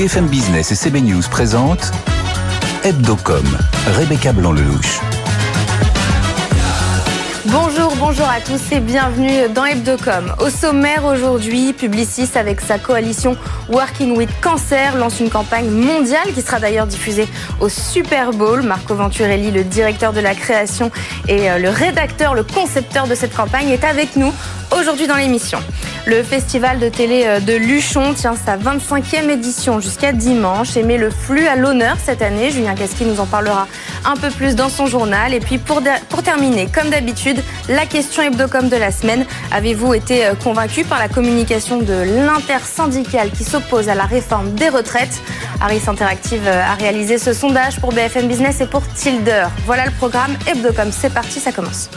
BFM Business et CB News présentent Hebdocom, Rebecca Blanc-Lelouch. Bonjour, bonjour à tous et bienvenue dans Hebdocom. Au sommaire aujourd'hui, Publicis avec sa coalition Working with Cancer lance une campagne mondiale qui sera d'ailleurs diffusée au Super Bowl. Marco Venturelli, le directeur de la création et euh, le rédacteur, le concepteur de cette campagne est avec nous aujourd'hui dans l'émission. Le festival de télé euh, de Luchon tient sa 25e édition jusqu'à dimanche et met le flux à l'honneur cette année. Julien Casqui nous en parlera un peu plus dans son journal. Et puis pour, pour terminer, comme d'habitude, la question hebdocom de la semaine. Avez-vous été euh, convaincu par la communication de l'intersyndicale qui s'oppose à la réforme des retraites? Harris Interactive euh, a réalisé ce sondage pour BFM Business et pour Tilder. Voilà le programme Hebdocom. C'est parti, ça commence.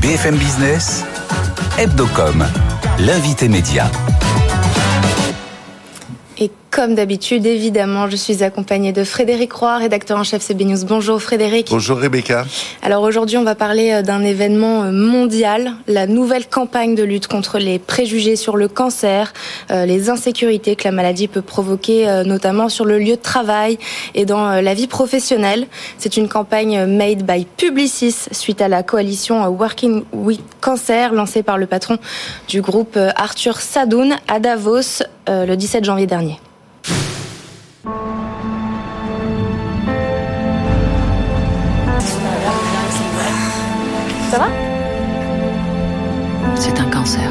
BFM Business, Hebdocom, l'invité média. Comme d'habitude, évidemment, je suis accompagnée de Frédéric Roy, rédacteur en chef CB News. Bonjour Frédéric. Bonjour Rebecca. Alors aujourd'hui, on va parler euh, d'un événement euh, mondial, la nouvelle campagne de lutte contre les préjugés sur le cancer, euh, les insécurités que la maladie peut provoquer, notamment sur le lieu de travail et dans la vie professionnelle. C'est une campagne made by Publicis suite à la coalition Working with Cancer lancée par le patron du groupe Arthur Sadoun à Davos le 17 janvier dernier. Ça va? C'est un cancer.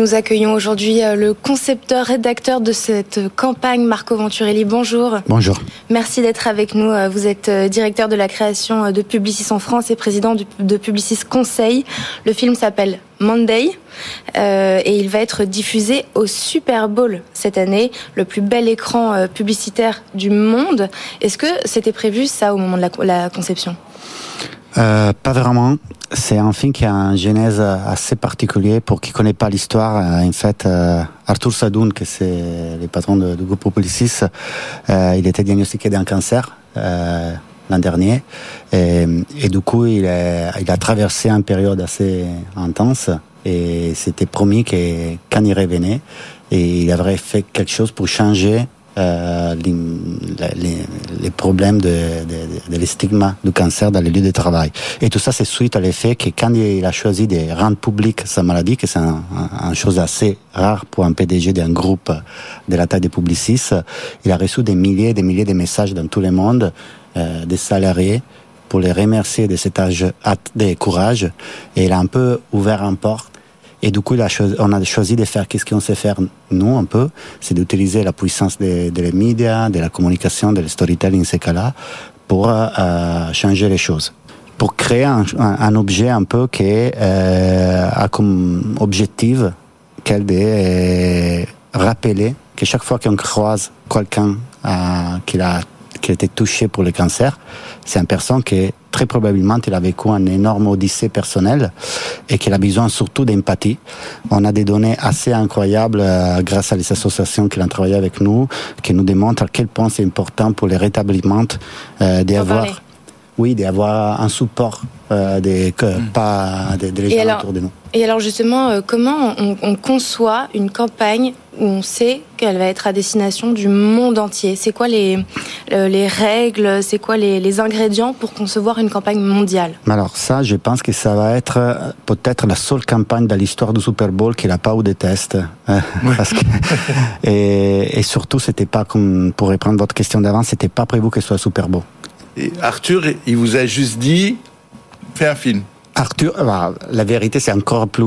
Nous accueillons aujourd'hui euh, le concepteur, rédacteur de cette campagne, Marco Venturelli. Bonjour. Bonjour. Merci d'être avec nous. Euh, vous êtes euh, directeur de la création de Publicis en France et président de Publicis Conseil. Le film s'appelle Monday et il va être diffusé au Super Bowl cette année, le plus bel écran publicitaire du monde. Est-ce que c'était prévu ça au moment de la conception? Euh, pas vraiment. C'est un film qui a un genèse assez particulier pour qui connaît pas l'histoire. Euh, en fait, euh, Arthur Sadoun, que c'est le patron du groupe Publicis, euh, il était diagnostiqué d'un cancer euh, l'an dernier, et, du coup, il a, il a traversé une période assez intense. Et c'était promis que quand il revenait, et il aurait fait quelque chose pour changer euh, les, les, problèmes de, de, de, de du cancer dans les lieux de travail. Et tout ça, c'est suite à l'effet que quand il a choisi de rendre public sa maladie, que c'est une un, chose assez rare pour un PDG d'un groupe de la taille des Publicis, il a reçu des milliers et des milliers de messages dans tout le monde euh, des salariés pour les remercier de cet âge de courage. Et il a un peu ouvert un porte et du coup, on a choisi de faire qu'est-ce qu'on sait faire nous un peu, c'est d'utiliser la puissance des de médias, de la communication, de le storytelling, ces cas-là, pour euh, euh, changer les choses. Pour créer un, un, un, objet un peu qui euh, a comme objectif qu'elle de euh, rappeler que chaque fois qu'on croise quelqu'un euh, qui a qui a été touché pour le cancer, c'est une personne qui très probablement il a vécu un énorme odyssée personnelle et qu'il a besoin surtout d'empathie. On a des données assez incroyables euh, grâce à les associations qui ont travaillé avec nous, qui nous démontrent à quel point c'est important pour les rétablissements euh, d'avoir oui, d'avoir un support euh, des, que, mm. pas des, des gens autour de nous. Et alors justement, euh, comment on, on, conçoit une campagne où on sait qu'elle va être à destination du monde entier? C'est quoi les, euh, les règles? C'est quoi les, les, ingrédients pour concevoir une campagne mondiale? Alors ça, je pense que ça va être euh, peut-être la seule campagne de l'histoire du Super Bowl qui n'a pas eu de tests. Hein, oui. Parce que, et, et surtout, c'était pas comme pour reprendre votre question d'avant, c'était pas prévu que ce soit Super Bowl. Arthur, il vous a juste dit, fais un film. Arthur, la vérité, c'est encore plus,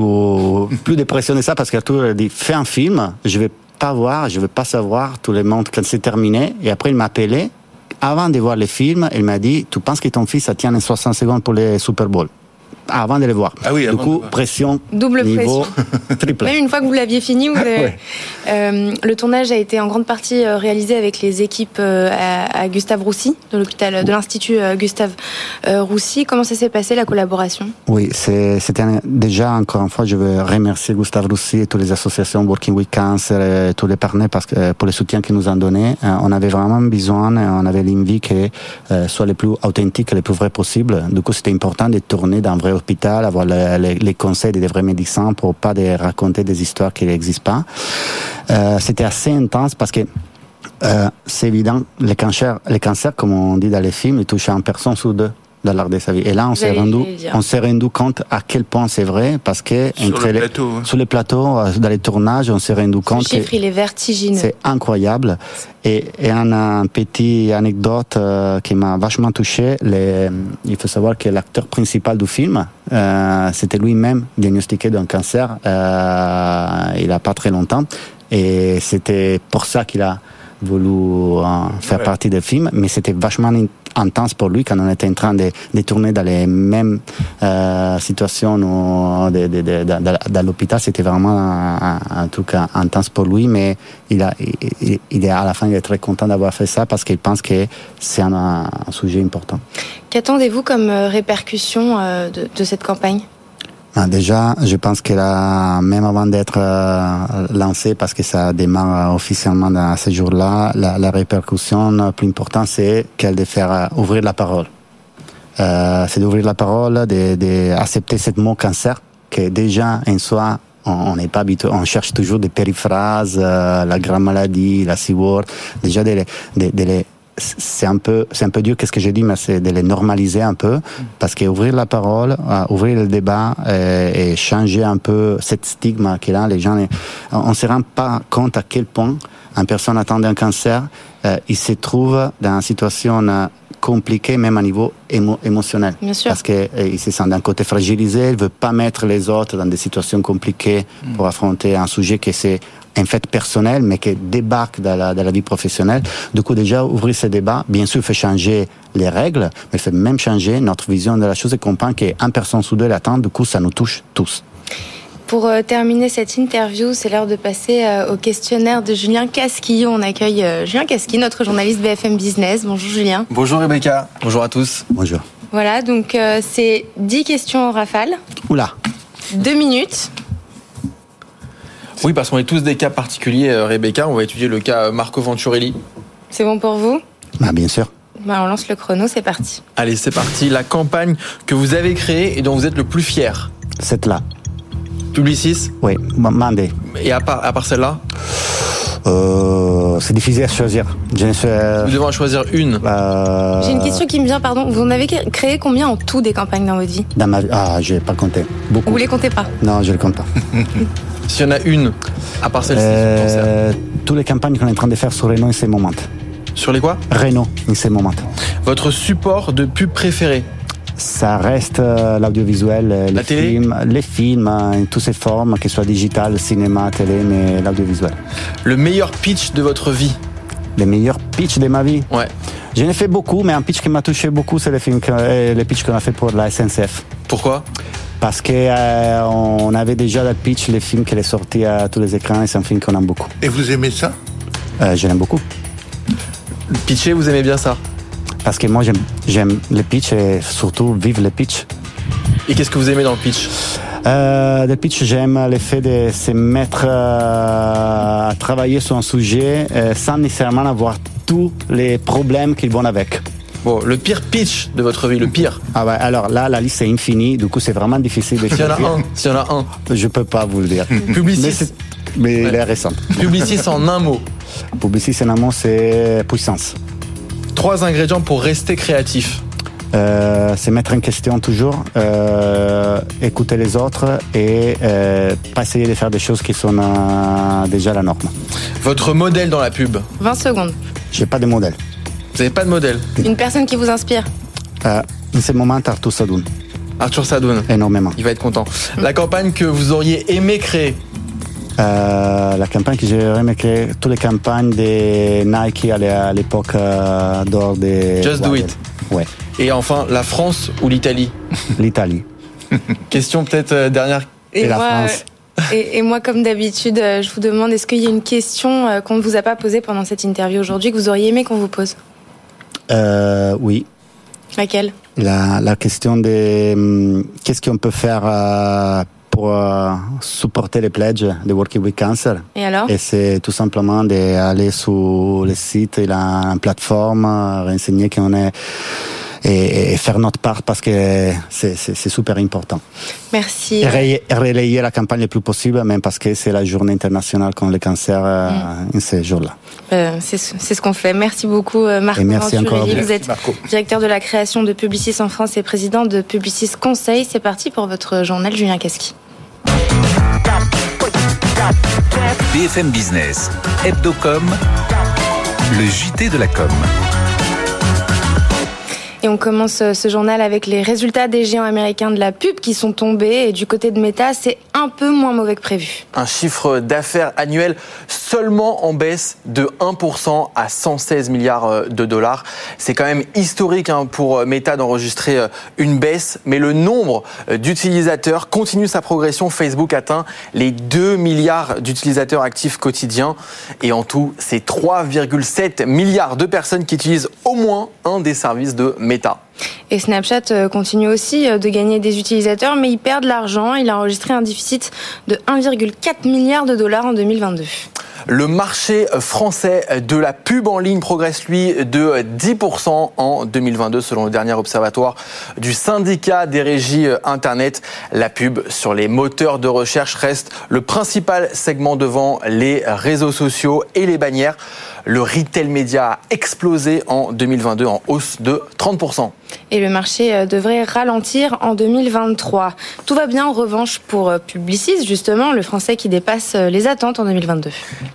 plus dépressionné ça parce qu'Arthur a dit, fais un film, je vais pas voir, je veux pas savoir tout le monde quand c'est terminé. Et après, il m'a appelé. Avant de voir le film, il m'a dit, tu penses que ton fils a tient en 60 secondes pour le Super Bowl? Avant de les voir. Ah oui, du coup, pression, Double niveau pression. triple. Même une fois que vous l'aviez fini, vous avez- Ouais. Euh, le tournage a été en grande partie euh, réalisé avec les équipes euh, à, à Gustave Roussy, de l'hôpital, de l'institut Gustave Roussy. Comment ça s'est passé la collaboration? Oui, c'était un- déjà encore une fois, je veux remercier Gustave Roussy et toutes les associations Working with Cancer et tous les partenaires parce que pour le soutien qu'ils nous ont donné, on avait vraiment besoin, on avait l'envie que soit le plus authentique et le plus vrai possible. Du coup, c'était important de tourner dans vrai hôpital, avoir le- le- les conseils des vrais médecins pour pas de raconter des histoires qui n'existent pas. Euh, c'était assez intense parce que euh, c'est évident, les cancers, les cancers, comme on dit dans les films, touchent une personne sur deux dans l'art de sa vie. Et là, on s'est rendu, on s'est rendu compte à quel point c'est vrai parce que Sur entre le les, plateau, hein. sur les plateaux, euh, dans les tournages, on s'est rendu compte que chiffre, il est vertigineux. c'est incroyable. Et, et un, un petit anecdote euh, qui m'a vachement touché. Les, il faut savoir que l'acteur principal du film, euh, c'était lui-même diagnostiqué d'un cancer. Euh, il a pas très longtemps, et c'était pour ça qu'il a voulu euh, faire Ouais. partie du film. Mais c'était vachement intense pour lui quand on était en train de, de tourner dans les mêmes euh, situations ou de, de, dans- l'hôpital. C'était vraiment un, un truc intense pour lui, mais il, a, il, il est à la fin il est très content d'avoir fait ça parce qu'il pense que c'est un, un sujet important. Qu'attendez-vous comme euh, répercussion euh, de, cette campagne? Déjà, je pense que là, même avant d'être euh, lancé, parce que ça démarre euh, officiellement dans ce jour-là, la, la répercussion la plus importante, c'est qu'elle de faire euh, ouvrir la parole. Euh, c'est d'ouvrir la parole, de, de accepter ce mot cancer, que déjà en soi, on n'est pas habitué, on cherche toujours des périphrases, euh, la grande maladie, la C-word, déjà de, de, de les c'est un peu c'est un peu dur. Qu'est-ce que j'ai dit? Mais c'est de les normaliser un peu. Parce que ouvrir la parole euh, ouvrir le débat euh, et changer un peu cette stigma qu'il a les gens on on se rend pas compte à quel point une personne atteinte d'un cancer euh, il se trouve dans une situation euh, compliquée même à niveau émo- émotionnel. Bien sûr. parce qu'il se sent d'un côté fragilisé il veut pas mettre les autres dans des situations compliquées pour affronter un sujet qui c'est en fait personnel, mais qui débarque dans la, dans la vie professionnelle. Du coup, déjà, ouvrir ce débat, bien sûr, fait changer les règles, mais fait même changer notre vision de la chose et comprendre qu'un personne sous deux l'attend, du coup, ça nous touche tous. Pour euh, terminer cette interview, c'est l'heure de passer euh, au questionnaire de Julien Casquille. On accueille euh, Julien Casquille, notre journaliste BFM Business. Bonjour Julien. Bonjour Rebecca, bonjour à tous. Bonjour. Voilà, donc euh, c'est 10 questions en rafale, Oula, 2 minutes. Oui, parce qu'on est tous des cas particuliers, euh, Rebecca. On va étudier le cas euh, Marco Venturelli. C'est bon pour vous? Bah, bien sûr. Bah, On lance le chrono, c'est parti. Allez, c'est parti. La campagne que vous avez créée et dont vous êtes le plus fier. C'est là. Publicis? Oui, mandé. Et à part, à part celle-là, Euh, c'est difficile à choisir. Je ne sais. nous devons en choisir une. euh, J'ai une question qui me vient, pardon. Vous en avez créé combien en tout des campagnes dans votre vie Dans ma vie. Ah, je n'ai pas compté. Beaucoup. Vous les comptez pas Non, je ne le compte pas. S'il y en a une, à part celle-ci. Euh, toutes les campagnes qu'on est en train de faire sur Renault en ce moment. Sur les quoi? Renault en ce moment. Votre support de pub préféré. Ça reste euh, l'audiovisuel, euh, les télé films, les films en toutes ces formes, que ce soit digital, cinéma, télé, mais l'audiovisuel. Le meilleur pitch de votre vie. Les meilleurs pitchs de ma vie. Ouais. J'en ai fait beaucoup, mais un pitch qui m'a touché beaucoup, c'est le film, que- euh, le pitch qu'on a fait pour la SNCF. Pourquoi? Parce que euh, on avait déjà le pitch, le film qui est sorti à tous les écrans, et c'est un film qu'on aime beaucoup. Et vous aimez ça? Euh, je l'aime beaucoup. Pitcher, vous aimez bien ça? Parce que moi, j'aime, j'aime le pitch et surtout vivre le pitch. Et qu'est-ce que vous aimez dans le pitch? Euh, le pitch, j'aime le fait de se mettre euh, à travailler sur un sujet euh, sans nécessairement avoir tous les problèmes qu'ils vont avec. Bon, le pire pitch de votre vie, le pire. Ah ouais, alors là, la liste est infinie, du coup, c'est vraiment difficile de S'il y en a choisir. un, s'il y en a un. Je peux pas vous le dire. Publicis. mais il est récent. Publicis en un mot. Publicis, en amont, c'est puissance. Trois ingrédients pour rester créatif. Euh, c'est mettre en question toujours, euh, écouter les autres et euh, pas essayer de faire des choses qui sont euh, déjà la norme. Votre modèle dans la pub. 20 secondes. J'ai pas de modèle. Vous n'avez pas de modèle. Une personne qui vous inspire Euh, en ce moment, Arthur Sadoun, Arthur Sadoun. énormément. Il va être content. La campagne que vous auriez aimé créer. Euh, la campagne que j'ai remarqué, toutes les campagnes de Nike à l'époque euh, d'or des. Just do it. Ouais. Et enfin, la France ou l'Italie? L'Italie. Question peut-être euh, dernière. Et, la France. Et, et, moi, comme d'habitude, je vous demande, est-ce qu'il y a une question qu'on ne vous a pas posée pendant cette interview aujourd'hui que vous auriez aimé qu'on vous pose? Euh, Oui. Laquelle? La, la, question de hum, qu'est-ce qu'on peut faire euh, pour euh, supporter les pledges de Working with Cancer. Et alors? Et c'est tout simplement d'aller sur le site et la plateforme, renseigner qu'on est et, et, faire notre part parce que c'est super important. Merci. Et relayer la campagne le plus possible, même parce que c'est la journée internationale contre le cancer mm. ce jour-là. Euh, c'est ce qu'on fait. Merci beaucoup, Marc. Et merci encore. Vous êtes Marco. directeur de la création de Publicis en France et président de Publicis Conseil. C'est parti pour votre journal, Julien Casqui. BFM Business, Hebdocom, le JT de la com. Et on commence ce journal avec les résultats des géants américains de la pub qui sont tombés. Et du côté de Meta, c'est un peu moins mauvais que prévu. Un chiffre d'affaires annuel seulement en baisse de 1% à 116 milliards de dollars. C'est quand même historique pour Meta d'enregistrer une baisse, mais le nombre d'utilisateurs continue sa progression. Facebook atteint les 2 milliards d'utilisateurs actifs quotidiens. Et en tout, c'est 3,7 milliards de personnes qui utilisent au moins un des services de Meta. Et Snapchat continue aussi de gagner des utilisateurs, mais il perd de l'argent. Il a enregistré un déficit de 1,4 milliard de dollars en 2022. Le marché français de la pub en ligne progresse, lui, de 10% en 2022, selon le dernier observatoire du syndicat des régies Internet. La pub sur les moteurs de recherche reste le principal segment devant les réseaux sociaux et les bannières. Le retail média a explosé en 2022 en hausse de 30%. Et le marché devrait ralentir en 2023. Tout va bien en revanche pour Publicis, justement, le français qui dépasse les attentes en 2022.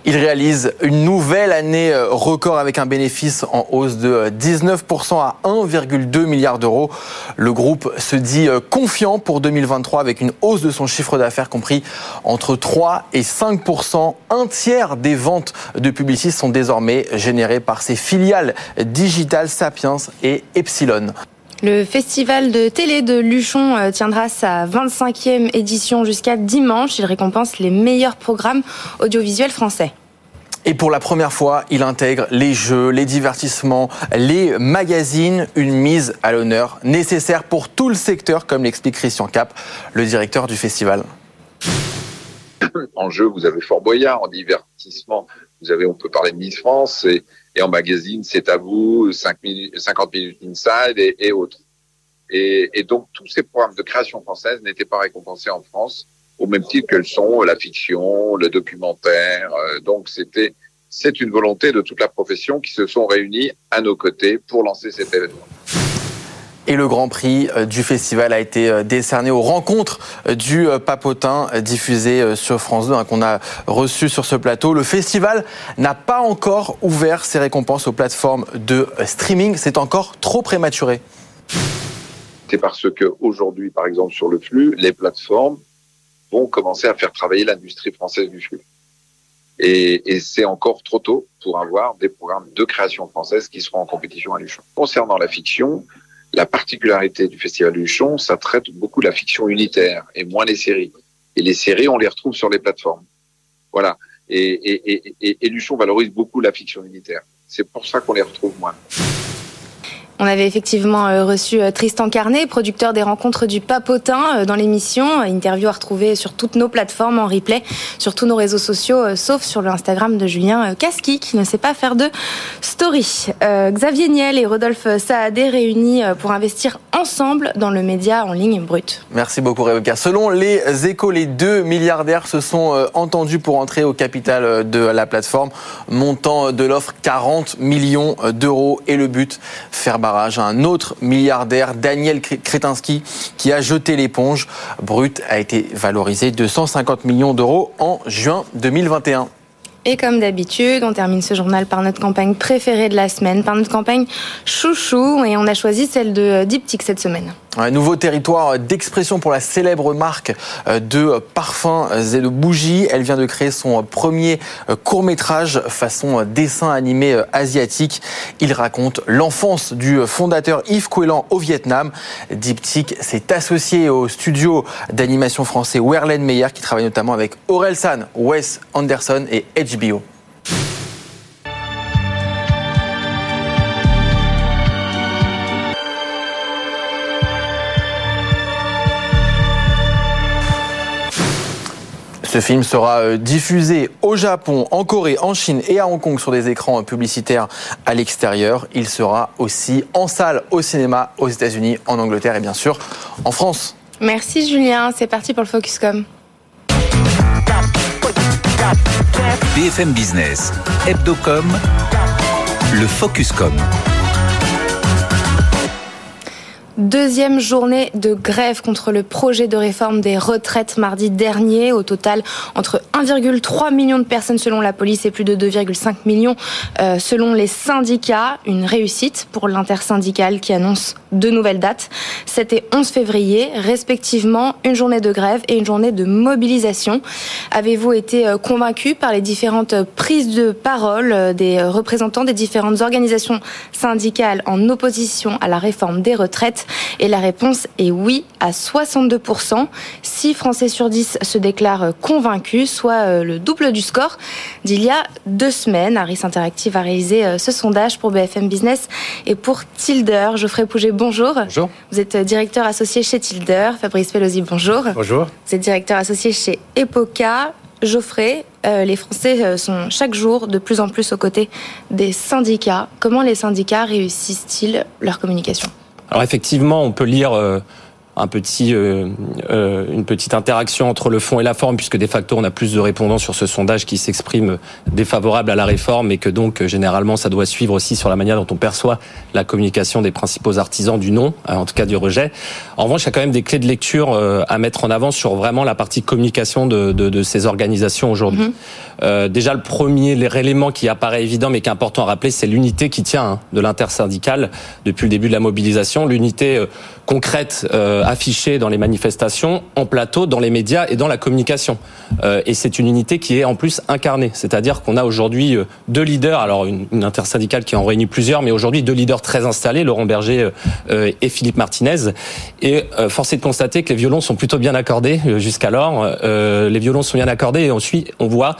Il réalise une nouvelle année record avec un bénéfice en hausse de 19% à 1,2 milliard d'euros. Le groupe se dit confiant pour 2023 avec une hausse de son chiffre d'affaires compris entre 3 et 5%. Un tiers des ventes de Publicis sont désormais générées par ses filiales digitales Sapiens et Epsilon. Le festival de télé de Luchon tiendra sa 25e édition jusqu'à dimanche. Il récompense les meilleurs programmes audiovisuels français. Et pour la première fois, il intègre les jeux, les divertissements, les magazines, une mise à l'honneur nécessaire pour tout le secteur, comme l'explique Christian Cap, le directeur du festival. En jeu, vous avez Fort Boyard, en divertissement, vous avez, on peut parler de Miss France, et, et en magazine, c'est à vous, 5 minutes, 50 minutes inside et, et autres. Et, et, donc, tous ces programmes de création française n'étaient pas récompensés en France, au même titre que le sont la fiction, le documentaire. Donc, c'était, c'est une volonté de toute la profession qui se sont réunis à nos côtés pour lancer cet événement. Et le Grand Prix du festival a été décerné aux rencontres du Papotin diffusé sur France 2 qu'on a reçu sur ce plateau. Le festival n'a pas encore ouvert ses récompenses aux plateformes de streaming. C'est encore trop prématuré. C'est parce que aujourd'hui, par exemple, sur le flux, les plateformes vont commencer à faire travailler l'industrie française du flux. Et, et c'est encore trop tôt pour avoir des programmes de création française qui seront en compétition à Luchon. Concernant la fiction, la particularité du Festival Luchon, ça traite beaucoup la fiction unitaire et moins les séries. Et les séries, on les retrouve sur les plateformes. Voilà. Et, et Luchon valorise beaucoup la fiction unitaire. C'est pour ça qu'on les retrouve moins. On avait effectivement reçu Tristan Carnet, producteur des rencontres du Papotin dans l'émission. Interview à retrouver sur toutes nos plateformes en replay, sur tous nos réseaux sociaux, sauf sur le Instagram de Julien Casqui, qui ne sait pas faire de story. Euh, Xavier Niel et Rodolphe Saadé réunis pour investir ensemble dans le média en ligne brut. Merci beaucoup Rebecca. Selon les échos, les deux milliardaires se sont entendus pour entrer au capital de la plateforme. Montant de l'offre 40 millions d'euros et le but, faire un autre milliardaire, Daniel Kretinsky, qui a jeté l'éponge. Brut a été valorisé de 150 millions d'euros en juin 2021. Et comme d'habitude, on termine ce journal par notre campagne préférée de la semaine, par notre campagne chouchou, et on a choisi celle de Diptyque cette semaine. Un nouveau territoire d'expression pour la célèbre marque euh, de parfums et de bougies. Elle vient de créer son premier euh, court métrage façon dessin animé euh, asiatique. Il raconte l'enfance du fondateur Yves Coelan au Vietnam. Diptyque s'est associé au studio d'animation français Werlen Meyer qui travaille notamment avec Aurel San, Wes Anderson et HBO. Ce film sera euh, diffusé au Japon, en Corée, en Chine et à Hong Kong sur des écrans publicitaires à l'extérieur. Il sera aussi en salle au cinéma aux États-Unis, en Angleterre et bien sûr en France. Merci Julien, c'est parti pour le Focuscom. BFM Business, Hebdocom, le Focuscom. Deuxième journée de grève contre le projet de réforme des retraites mardi dernier. Au total, entre 1,3 million de personnes selon la police et plus de 2,5 millions euh, selon les syndicats. Une réussite pour l'intersyndicale qui annonce deux nouvelles dates. C'était 11 février, respectivement une journée de grève et une journée de mobilisation. Avez-vous été euh, convaincu par les différentes prises de parole euh, des représentants des différentes organisations syndicales en opposition à la réforme des retraites? Et la réponse est oui à 62%. 6 Français sur 10 se déclarent convaincus, soit euh, le double du score d'il y a deux semaines. Harris Interactive a réalisé euh, ce sondage pour BFM Business et pour Tilder. Geoffrey Pouget, bonjour. Bonjour. Vous êtes directeur associé chez Tilder. Fabrice Pelosi, bonjour. Bonjour. Vous êtes directeur associé chez Epoca. Geoffrey, euh, les Français sont chaque jour de plus en plus aux côtés des syndicats. Comment les syndicats réussissent-ils leur communication? Alors effectivement, on peut lire euh, un petit, euh, euh, une petite interaction entre le fond et la forme, puisque de facto, on a plus de répondants sur ce sondage qui s'expriment défavorables à la réforme et que donc, généralement, ça doit suivre aussi sur la manière dont on perçoit la communication des principaux artisans du non, en tout cas du rejet. En revanche, il y a quand même des clés de lecture à mettre en avant sur vraiment la partie communication de, de, de ces organisations aujourd'hui. Mm-hmm. Euh, déjà, le premier élément qui apparaît évident, mais qui est important à rappeler, c'est l'unité qui tient hein, de l'intersyndicale depuis le début de la mobilisation, l'unité euh, concrète euh, affichée dans les manifestations, en plateau, dans les médias et dans la communication. Euh, et c'est une unité qui est en plus incarnée, c'est-à-dire qu'on a aujourd'hui euh, deux leaders, alors une, intersyndicale qui en réunit plusieurs, mais aujourd'hui deux leaders très installés, Laurent Berger euh, et Philippe Martinez. Et force est de constater que les violons sont plutôt bien accordés jusqu'alors. les violons sont bien accordés et ensuite on voit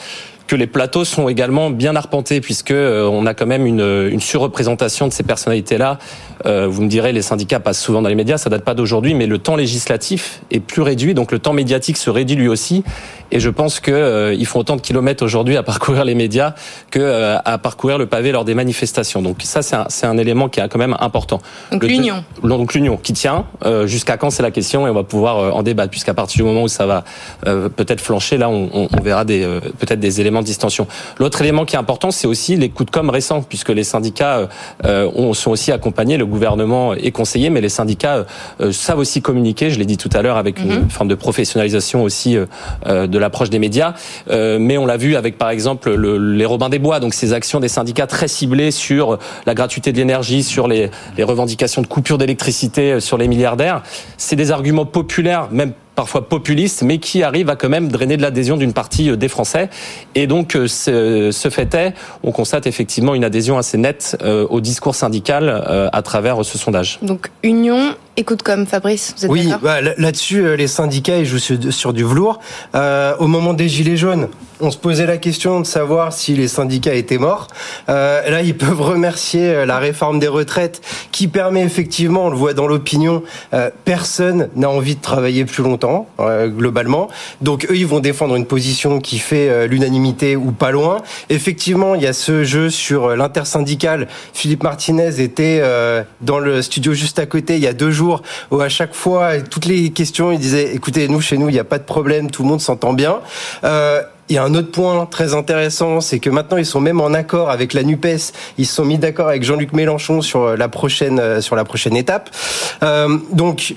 que les plateaux sont également bien arpentés puisque euh, on a quand même une, une surreprésentation de ces personnalités-là. Euh, vous me direz, les syndicats passent souvent dans les médias, ça date pas d'aujourd'hui, mais le temps législatif est plus réduit, donc le temps médiatique se réduit lui aussi. Et je pense que euh, ils font autant de kilomètres aujourd'hui à parcourir les médias que euh, à parcourir le pavé lors des manifestations. Donc ça, c'est un, un, élément qui est quand même important. Donc l'union. Donc l'union qui tient. Euh, jusqu'à quand c'est la question et on va pouvoir en débattre puisqu'à partir du moment où ça va peut-être flancher, là, on, on, on verra des peut-être des éléments distension. L'autre élément qui est important, c'est aussi les coups de com récents, puisque les syndicats euh, sont aussi accompagnés, le gouvernement est conseillé, mais les syndicats euh, savent aussi communiquer, je l'ai dit tout à l'heure, avec une mhm. forme de professionnalisation aussi euh, de l'approche des médias. mais on l'a vu avec, par exemple, le, les Robins des Bois, donc ces actions des syndicats très ciblées sur la gratuité de l'énergie, sur les, les revendications de coupure d'électricité, sur les milliardaires. C'est des arguments populaires, même parfois populiste, mais qui arrive à quand même drainer de l'adhésion d'une partie euh, des Français. Et donc, euh, ce, fait est, on constate effectivement une adhésion assez nette euh, au discours syndical à travers ce sondage. Donc, union Écoute comme Fabrice, vous êtes Oui, bah, là-dessus, les syndicats ils jouent sur, du velours. Euh, au moment des Gilets jaunes, on se posait la question de savoir si les syndicats étaient morts. Euh, là, ils peuvent remercier la réforme des retraites qui permet effectivement, on le voit dans l'opinion, euh, personne n'a envie de travailler plus longtemps, euh, globalement. Donc eux, ils vont défendre une position qui fait euh, l'unanimité ou pas loin. Effectivement, il y a ce jeu sur l'intersyndicale. Philippe Martinez était dans le studio juste à côté il y a deux jours où à chaque fois, toutes les questions, il disait, écoutez, nous, chez nous, il n'y a pas de problème, tout le monde s'entend bien. Euh, il y a un autre point très intéressant, c'est que maintenant ils sont même en accord avec la Nupes. Ils se sont mis d'accord avec Jean-Luc Mélenchon sur la prochaine euh, sur la prochaine étape. Euh, donc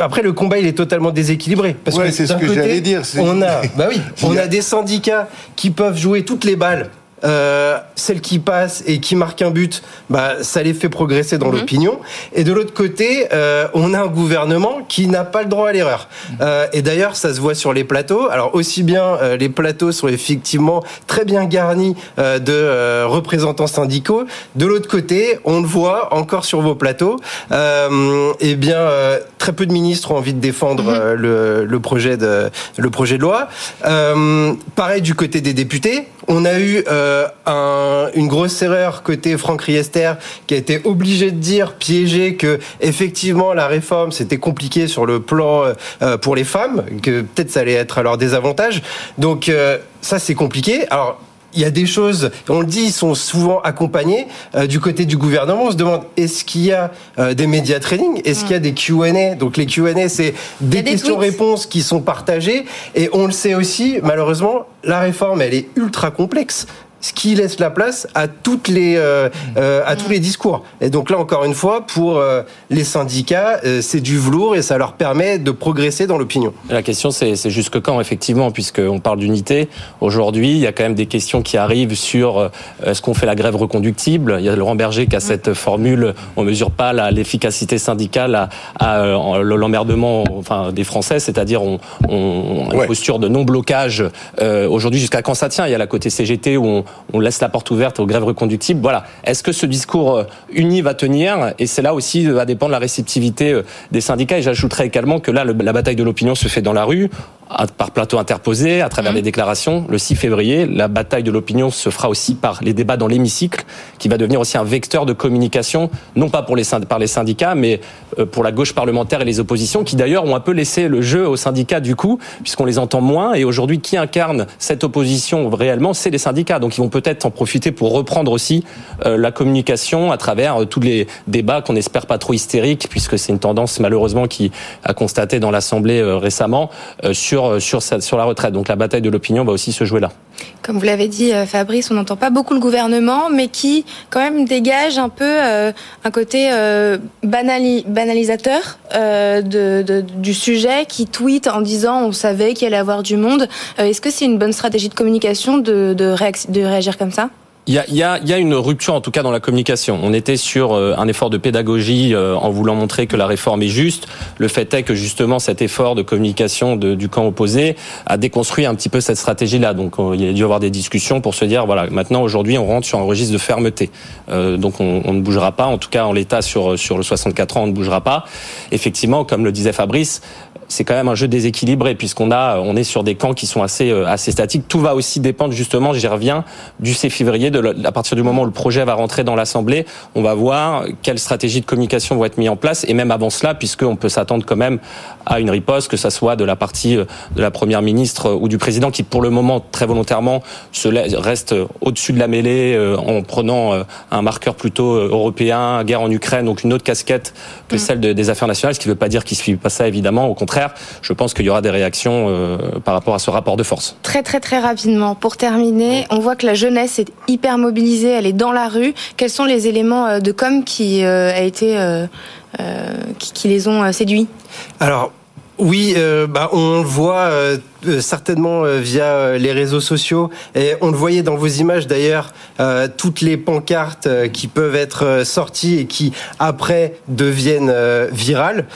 après, le combat, il est totalement déséquilibré. Parce que c'est ce que j'allais dire. On a, bah oui, on a des syndicats qui peuvent jouer toutes les balles euh, celles qui passent et qui marquent un but, bah, ça les fait progresser dans Mhm. l'opinion. Et de l'autre côté, euh, on a un gouvernement qui n'a pas le droit à l'erreur. Euh, et d'ailleurs, ça se voit sur les plateaux. Alors aussi bien euh, les plateaux sont effectivement très bien garnis euh, de euh, représentants syndicaux. De l'autre côté, on le voit encore sur vos plateaux. Euh, eh bien, euh, très peu de ministres ont envie de défendre euh, le, le projet de le projet de loi. Euh, pareil du côté des députés. On a eu euh, un- une grosse erreur côté Franck Riester qui a été obligé de dire piégé que effectivement la réforme c'était compliqué sur le plan euh, pour les femmes que peut-être ça allait être à leur désavantage. Donc euh, ça c'est compliqué. Alors il y a des choses, on le dit, ils sont souvent accompagnés euh, du côté du gouvernement. On se demande est-ce qu'il y a euh, des médias training, est-ce qu'il y a des Q&A. Donc les Q&A, c'est des, des questions-réponses qui sont partagées. Et on le sait aussi, malheureusement, la réforme, elle est ultra complexe. Ce qui laisse la place à toutes les euh, euh, à tous les discours. Et donc là encore une fois, pour euh, les syndicats, euh, c'est du velours et ça leur permet de progresser dans l'opinion. La question, c'est c'est jusque quand, effectivement, puisqu'on parle d'unité. Aujourd'hui, il y a quand même des questions qui arrivent sur euh, est-ce qu'on fait la grève reconductible? Il y a Laurent Berger qui a cette formule on mesure pas la- l'efficacité syndicale à, à, euh, l'emmerdement enfin, des Français, c'est-à-dire on, on, une Ouais. posture de non-blocage. Euh, Aujourd'hui, jusqu'à quand ça tient? Il y a la côté CGT où on, on laisse la porte ouverte aux grèves reconductibles. Voilà. Est-ce que ce discours euh, uni va tenir? Et c'est là aussi euh, va dépendre de la réceptivité euh, des syndicats. Et j'ajouterais également que là, la bataille de l'opinion se fait dans la rue, à- par plateau interposé, à travers des déclarations. Le 6 février, la bataille de l'opinion se fera aussi par les débats dans l'hémicycle, qui va devenir aussi un vecteur de communication, non pas pour les par les syndicats, mais euh, pour la gauche parlementaire et les oppositions, qui d'ailleurs ont un peu laissé le jeu aux syndicats du coup, puisqu'on les entend moins. Et aujourd'hui, qui incarne cette opposition réellement, c'est les syndicats. Donc ils vont peut-être en profiter pour reprendre aussi euh, la communication à travers euh, tous les débats qu'on espère pas trop hystériques, puisque c'est une tendance malheureusement qui a constaté dans l'Assemblée récemment euh, sur sur la retraite. Donc la bataille de l'opinion va aussi se jouer là. Comme vous l'avez dit, euh, Fabrice, on n'entend pas beaucoup le gouvernement, mais qui quand même dégage un peu euh, un côté euh, banali- banalisateur euh, du sujet, qui tweet en disant on savait qu'il allait avoir du monde. Euh, Est-ce que c'est une bonne stratégie de communication de réagir comme ça? Il y a, y, a, y a une rupture en tout cas dans la communication. On était sur euh, un effort de pédagogie euh, en voulant montrer que la réforme est juste. Le fait est que justement cet effort de communication de- du camp opposé a déconstruit un petit peu cette stratégie-là. Donc euh, il y a dû y avoir des discussions pour se dire voilà maintenant aujourd'hui on rentre sur un registre de fermeté. Donc on, on ne bougera pas. En tout cas en l'état sur sur le 64 ans on ne bougera pas. Effectivement comme le disait Fabrice c'est quand même un jeu déséquilibré puisqu'on a, on est sur des camps qui sont assez, euh, assez statiques. Tout va aussi dépendre justement, j'y reviens, du 6 février, de à partir du moment où le projet va rentrer dans l'Assemblée, on va voir quelles stratégies de communication vont être mises en place et même avant cela, puisqu'on peut s'attendre quand même à une riposte, que ça soit de la partie euh, de la première ministre euh, ou du président qui, pour le moment, très volontairement, se reste au-dessus de la mêlée en prenant un marqueur plutôt européen, guerre en Ukraine, donc une autre casquette que celle de- des affaires nationales, ce qui ne veut pas dire qu'il ne suit pas ça, évidemment. Au contraire, je pense qu'il y aura des réactions euh, par rapport à ce rapport de force. Très très très rapidement, pour terminer, on voit que la jeunesse est hyper mobilisée, elle est dans la rue. Quels sont les éléments euh, de com qui euh, a été euh, euh, qui, qui les ont euh, séduits? Alors, oui, euh, bah, on le voit euh, certainement euh, via euh, les réseaux sociaux. Et on le voyait dans vos images d'ailleurs, toutes les pancartes qui peuvent être sorties et qui après deviennent virales.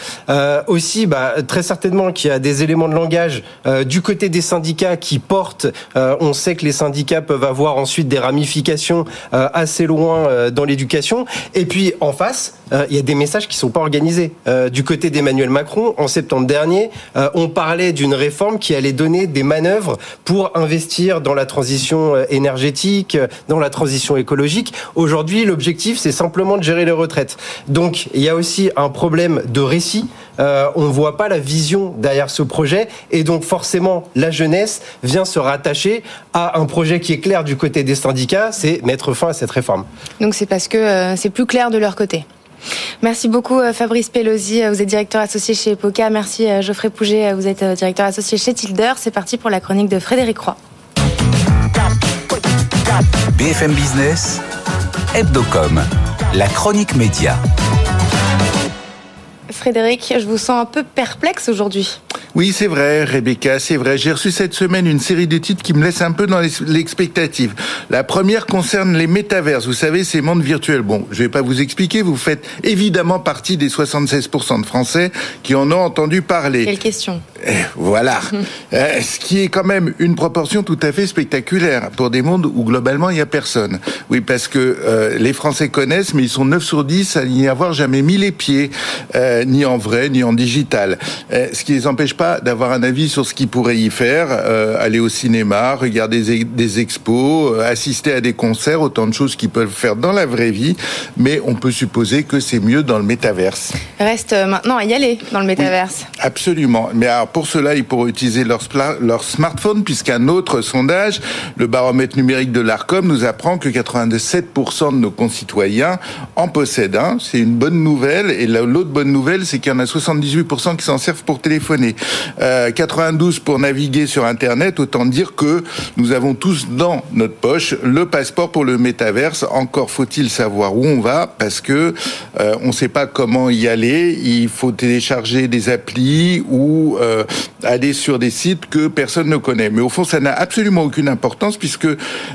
Aussi, bah, très certainement qu'il y a des éléments de langage du côté des syndicats qui portent. on sait que les syndicats peuvent avoir ensuite des ramifications assez loin dans l'éducation. Et puis en face, il y a des messages qui sont pas organisés. Du côté d'Emmanuel Macron, en septembre dernier, on parlait d'une réforme qui allait donner des manœuvres pour investir dans la transition euh, énergétique, euh, dans la transition écologique. Aujourd'hui, l'objectif, c'est simplement de gérer les retraites. Donc, il y a aussi un problème de récit. Euh, on ne voit pas la vision derrière ce projet, et donc forcément, la jeunesse vient se rattacher à un projet qui est clair du côté des syndicats, c'est mettre fin à cette réforme. Donc c'est parce que c'est plus clair de leur côté. Merci beaucoup euh, Fabrice Pelosi, Euh, vous êtes directeur associé chez Epoca. Merci euh, Geoffrey Pouget, vous êtes directeur associé chez Tilder. C'est parti pour la chronique de Frédéric Roy. BFM Business, Hebdocom, la chronique média. Frédéric, je vous sens un peu perplexe aujourd'hui. Oui, c'est vrai, Rebecca, c'est vrai. J'ai reçu cette semaine une série de titres qui me laissent un peu dans l'expectative. La première concerne les métaverses. Vous savez, ces mondes virtuels. Bon, je vais pas vous expliquer. Vous faites évidemment partie des 76% de Français qui en ont entendu parler. Quelle question? Voilà. Euh, ce qui est quand même une proportion tout à fait spectaculaire pour des mondes où globalement il y a personne. Oui, parce que euh, les Français connaissent, mais ils sont 9 sur 10 à n'y avoir jamais mis les pieds, euh, ni en vrai, ni en digital. ce qui les empêche pas d'avoir un avis sur ce qu'ils pourraient y faire, euh, aller au cinéma, regarder des expos, assister à des concerts, autant de choses qu'ils peuvent faire dans la vraie vie, mais on peut supposer que c'est mieux dans le métaverse. Reste maintenant à y aller dans le métaverse. absolument. Mais alors pour cela, ils pourront utiliser leur, smartphone, puisqu'un autre sondage, le baromètre numérique de l'ARCOM, nous apprend que 87% de nos concitoyens en possèdent. C'est une bonne nouvelle. Et l'autre bonne nouvelle, c'est qu'il y en a 78% qui s'en servent pour téléphoner. 92% euh, pour naviguer sur Internet, autant dire que nous avons tous dans notre poche le passeport pour le métaverse. Encore faut-il savoir où on va, parce que euh, on ne sait pas comment y aller. Il faut télécharger des applis ou euh, aller sur des sites que personne ne connaît. Mais au fond, ça n'a absolument aucune importance, puisque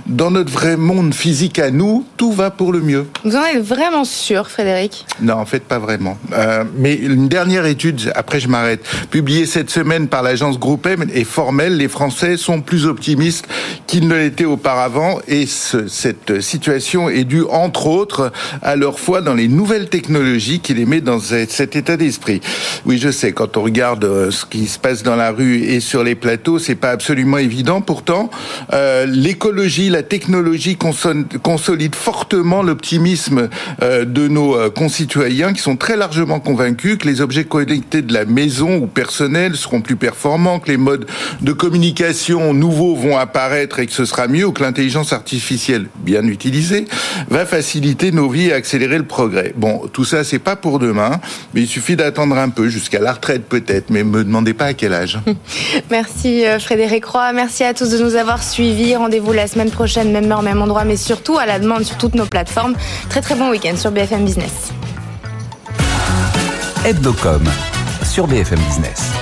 dans notre vrai monde physique à nous, tout va pour le mieux. Vous en êtes vraiment sûr, Frédéric? Non, en fait, pas vraiment. mais une dernière étude, après je m'arrête, publiée cette semaine par l'agence Groupem est formelle. Les Français sont plus optimistes qu'ils ne l'étaient auparavant et cette situation est due, entre autres, à leur foi dans les nouvelles technologies qui les met dans cet état d'esprit. Oui, je sais, quand on regarde euh, ce qui se passe dans la rue et sur les plateaux, c'est pas absolument évident. Pourtant, euh, l'écologie, la technologie consolide fortement l'optimisme euh, de nos concitoyens qui sont très largement convaincus que les objets connectés de la maison ou personnels seront plus performants, que les modes de communication nouveaux vont apparaître et que ce sera mieux, ou que l'intelligence artificielle, bien utilisée, va faciliter nos vies et accélérer le progrès. Bon, tout ça, c'est pas pour demain, mais il suffit d'attendre un peu, jusqu'à la retraite peut-être, mais me demandez pas à quel âge. Merci euh, Frédéric Roy, merci à tous de nous avoir suivis. Rendez-vous la semaine prochaine, même heure, même endroit, mais surtout à la demande sur toutes nos plateformes. Très très bon week-end sur BFM Business. Hebdocom sur BFM Business.